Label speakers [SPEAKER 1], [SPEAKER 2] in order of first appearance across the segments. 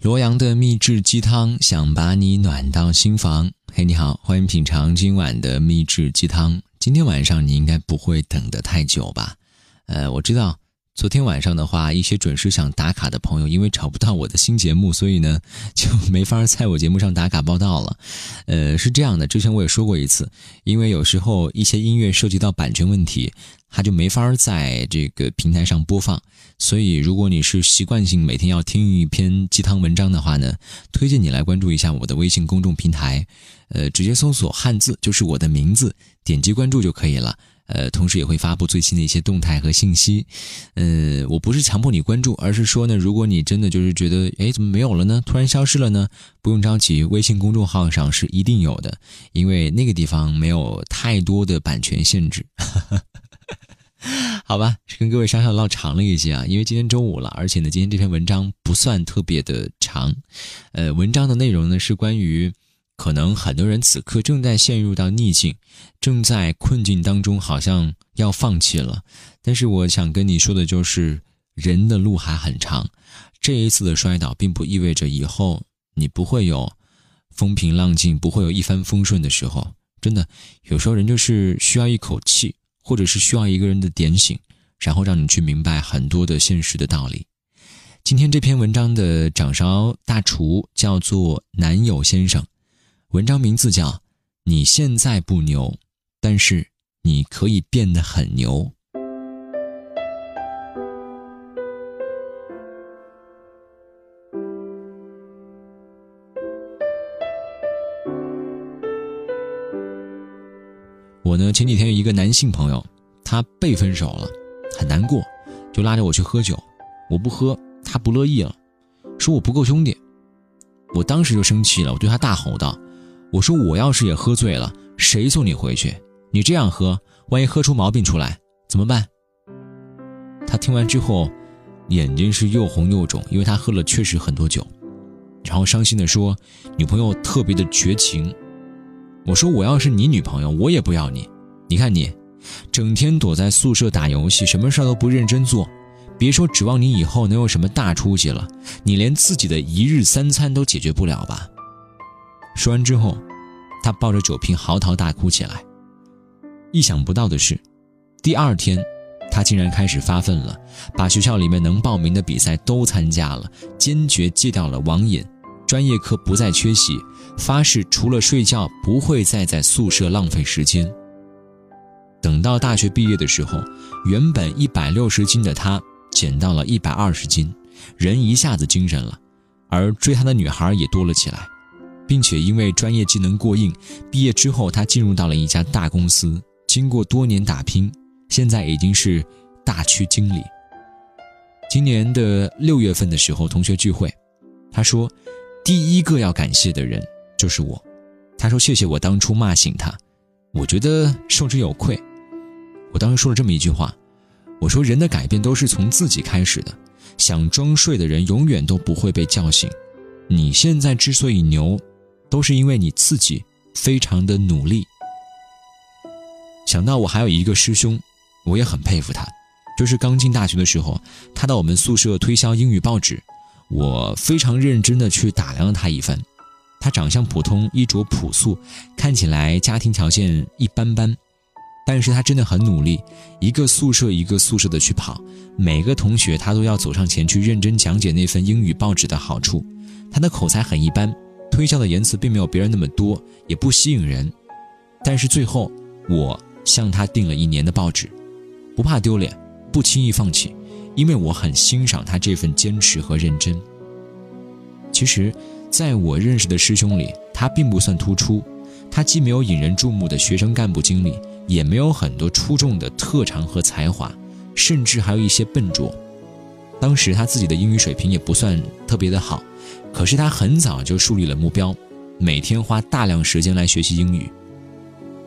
[SPEAKER 1] 罗阳的秘制鸡汤，想把你暖到心房。嘿，你好，欢迎品尝今晚的秘制鸡汤。今天晚上你应该不会等得太久吧？呃，我知道。昨天晚上的话，一些准时想打卡的朋友，因为找不到我的新节目，所以呢就没法在我节目上打卡报道了。呃，是这样的，之前我也说过一次，因为有时候一些音乐涉及到版权问题，它就没法在这个平台上播放。所以，如果你是习惯性每天要听一篇鸡汤文章的话呢，推荐你来关注一下我的微信公众平台，呃，直接搜索汉字就是我的名字，点击关注就可以了。呃，同时也会发布最新的一些动态和信息。呃，我不是强迫你关注，而是说呢，如果你真的就是觉得，哎，怎么没有了呢？突然消失了呢？不用着急，微信公众号上是一定有的，因为那个地方没有太多的版权限制。好吧，跟各位稍稍唠长了一些啊，因为今天周五了，而且呢，今天这篇文章不算特别的长。呃，文章的内容呢是关于。可能很多人此刻正在陷入到逆境，正在困境当中，好像要放弃了。但是我想跟你说的就是，人的路还很长。这一次的摔倒，并不意味着以后你不会有风平浪静，不会有一帆风顺的时候。真的，有时候人就是需要一口气，或者是需要一个人的点醒，然后让你去明白很多的现实的道理。今天这篇文章的掌勺大厨叫做男友先生。文章名字叫《你现在不牛，但是你可以变得很牛》。前几天有一个男性朋友，他被分手了，很难过，就拉着我去喝酒。我不喝，他不乐意了，说我不够兄弟。我当时就生气了，我对他大吼道。我说我要是也喝醉了，谁送你回去？你这样喝，万一喝出毛病出来怎么办？他听完之后，眼睛是又红又肿，因为他喝了确实很多酒，然后伤心的说：“女朋友特别的绝情。”我说我要是你女朋友，我也不要你。你看你，整天躲在宿舍打游戏，什么事都不认真做，别说指望你以后能有什么大出息了，你连自己的一日三餐都解决不了吧？说完之后，他抱着酒瓶嚎啕大哭起来。意想不到的是，第二天，他竟然开始发奋了，把学校里面能报名的比赛都参加了，坚决戒掉了网瘾，专业课不再缺席，发誓除了睡觉不会再在宿舍浪费时间。等到大学毕业的时候，原本一百六十斤的他减到了一百二十斤，人一下子精神了，而追他的女孩也多了起来。并且因为专业技能过硬，毕业之后他进入到了一家大公司。经过多年打拼，现在已经是大区经理。今年的六月份的时候，同学聚会，他说，第一个要感谢的人就是我。他说谢谢我当初骂醒他，我觉得受之有愧。我当时说了这么一句话，我说人的改变都是从自己开始的，想装睡的人永远都不会被叫醒。你现在之所以牛。都是因为你自己非常的努力。想到我还有一个师兄，我也很佩服他。就是刚进大学的时候，他到我们宿舍推销英语报纸，我非常认真的去打量了他一番。他长相普通，衣着朴素，看起来家庭条件一般般，但是他真的很努力，一个宿舍一个宿舍的去跑，每个同学他都要走上前去认真讲解那份英语报纸的好处。他的口才很一般。推销的言辞并没有别人那么多，也不吸引人，但是最后我向他订了一年的报纸，不怕丢脸，不轻易放弃，因为我很欣赏他这份坚持和认真。其实，在我认识的师兄里，他并不算突出，他既没有引人注目的学生干部经历，也没有很多出众的特长和才华，甚至还有一些笨拙。当时他自己的英语水平也不算特别的好。可是他很早就树立了目标，每天花大量时间来学习英语，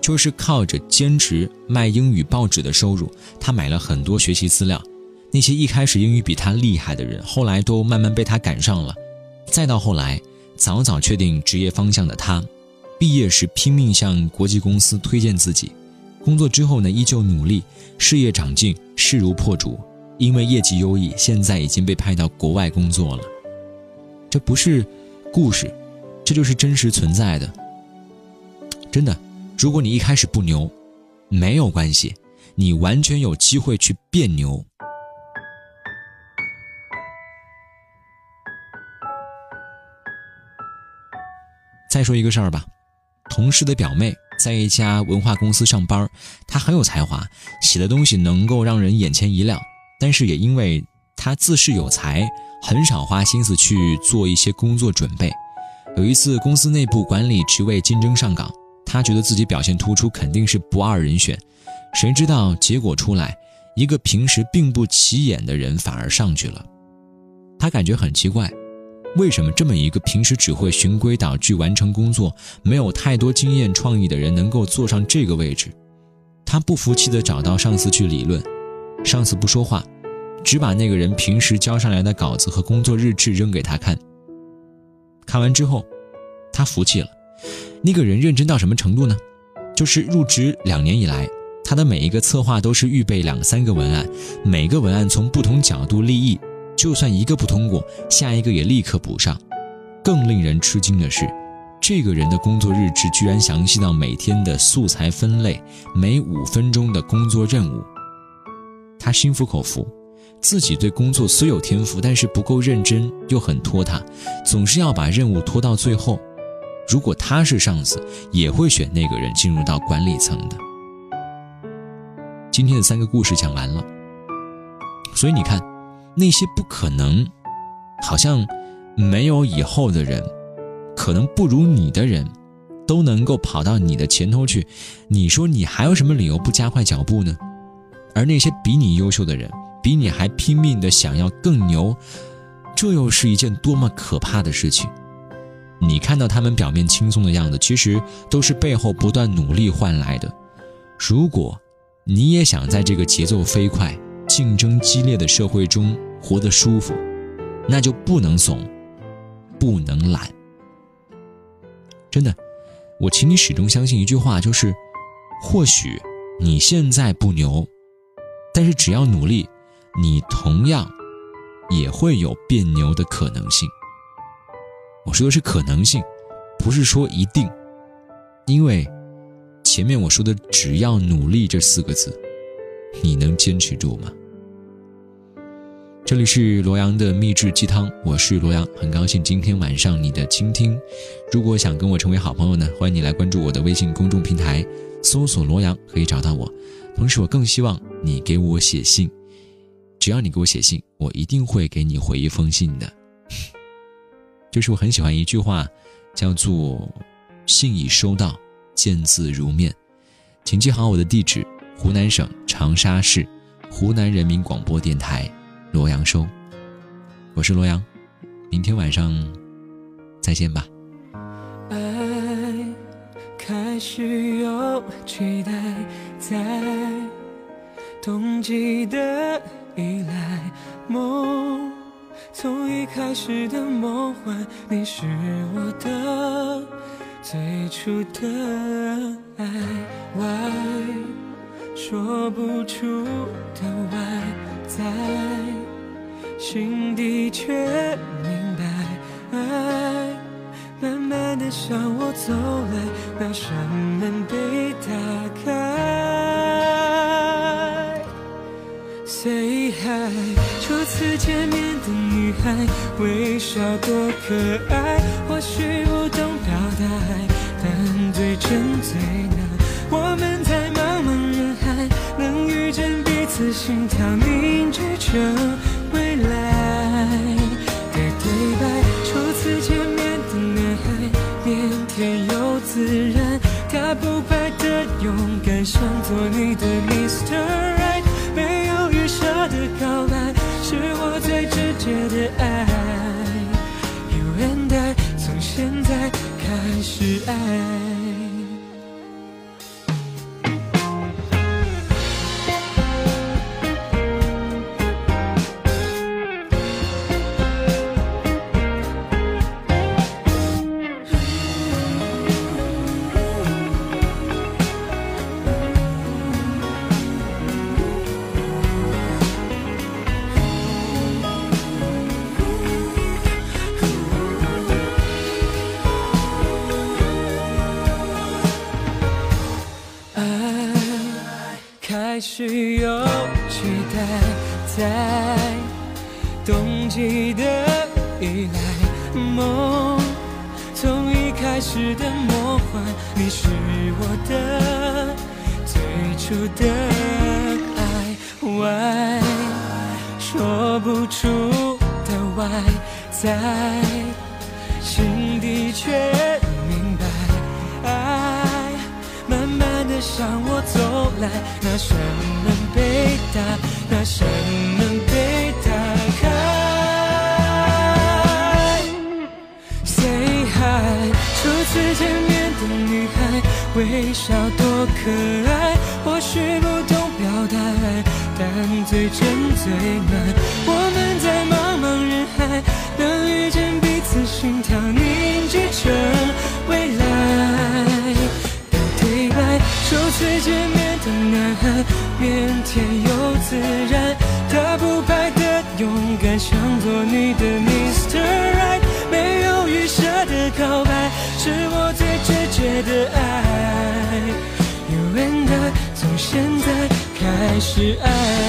[SPEAKER 1] 就是靠着兼职卖英语报纸的收入，他买了很多学习资料。那些一开始英语比他厉害的人，后来都慢慢被他赶上了。再到后来，早早确定职业方向的他，毕业时拼命向国际公司推荐自己，工作之后呢，依旧努力，事业长进，势如破竹。因为业绩优异，现在已经被派到国外工作了。这不是故事，这就是真实存在的。真的，如果你一开始不牛，没有关系，你完全有机会去变牛。再说一个事儿吧，同事的表妹在一家文化公司上班，他很有才华，写的东西能够让人眼前一亮。但是也因为他自恃有才，很少花心思去做一些工作准备。有一次公司内部管理职位竞争上岗，他觉得自己表现突出，肯定是不二人选。谁知道结果出来，一个平时并不起眼的人反而上去了。他感觉很奇怪。为什么这么一个平时只会循规蹈矩完成工作、没有太多经验创意的人能够坐上这个位置？他不服气地找到上司去理论，上司不说话，只把那个人平时交上来的稿子和工作日志扔给他看。看完之后，他服气了。那个人认真到什么程度呢？就是入职两年以来，他的每一个策划都是预备两三个文案，每个文案从不同角度立意。就算一个不通过，下一个也立刻补上。更令人吃惊的是，这个人的工作日志居然详细到每天的素材分类，每五分钟的工作任务。他心服口服，自己对工作虽有天赋，但是不够认真，又很拖沓，总是要把任务拖到最后。如果他是上司，也会选那个人进入到管理层的。今天的三个故事讲完了，所以你看。那些不可能，好像没有以后的人，可能不如你的人，都能够跑到你的前头去。你说你还有什么理由不加快脚步呢？而那些比你优秀的人，比你还拼命的想要更牛，这又是一件多么可怕的事情！你看到他们表面轻松的样子，其实都是背后不断努力换来的。如果你也想在这个节奏飞快，竞争激烈的社会中活得舒服，那就不能怂，不能懒。真的，我请你始终相信一句话，就是：或许你现在不牛，但是只要努力，你同样也会有变牛的可能性。我说的是可能性，不是说一定，因为前面我说的“只要努力”这四个字，你能坚持住吗？这里是罗阳的秘制鸡汤，我是罗阳，很高兴今天晚上你的倾听。如果想跟我成为好朋友呢，欢迎你来关注我的微信公众平台，搜索罗阳可以找到我。同时，我更希望你给我写信，只要你给我写信，我一定会给你回一封信的。就是我很喜欢一句话，叫做“信已收到，见字如面”。请记好我的地址：湖南省长沙市湖南人民广播电台。罗阳收，我是罗阳，明天晚上再见吧。
[SPEAKER 2] 爱开始有期待，在冬季的依赖，梦从一开始的梦幻，你是我的最初的爱，外说不出的外在。心底却明白，爱慢慢的向我走来，那扇门被打开。Say hi，初次见面的女孩，微笑多可爱。或许不懂表达爱，但最真最难。我们在茫茫人海，能遇见彼此心跳凝聚成。最直接的爱。You and I，从现在开始爱。冬季的依赖梦，从一开始的魔幻，你是我的最初的爱。，Why 说不出的 Why，，在心底却明白，爱慢慢的向我走来，那扇门被打，那扇初见面的女孩，微笑多可爱。或许不懂表达爱，但最真最暖。我们在茫茫人海，能遇见彼此，心跳凝聚成的爱。You and I，从现在开始爱。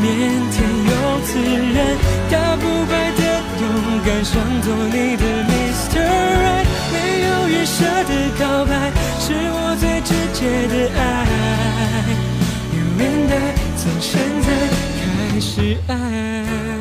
[SPEAKER 2] 腼腆又自然，打不败的勇敢，想做你的 Mr. Right，没有预设的告白，是我最直接的爱。You and I，从现在开始爱。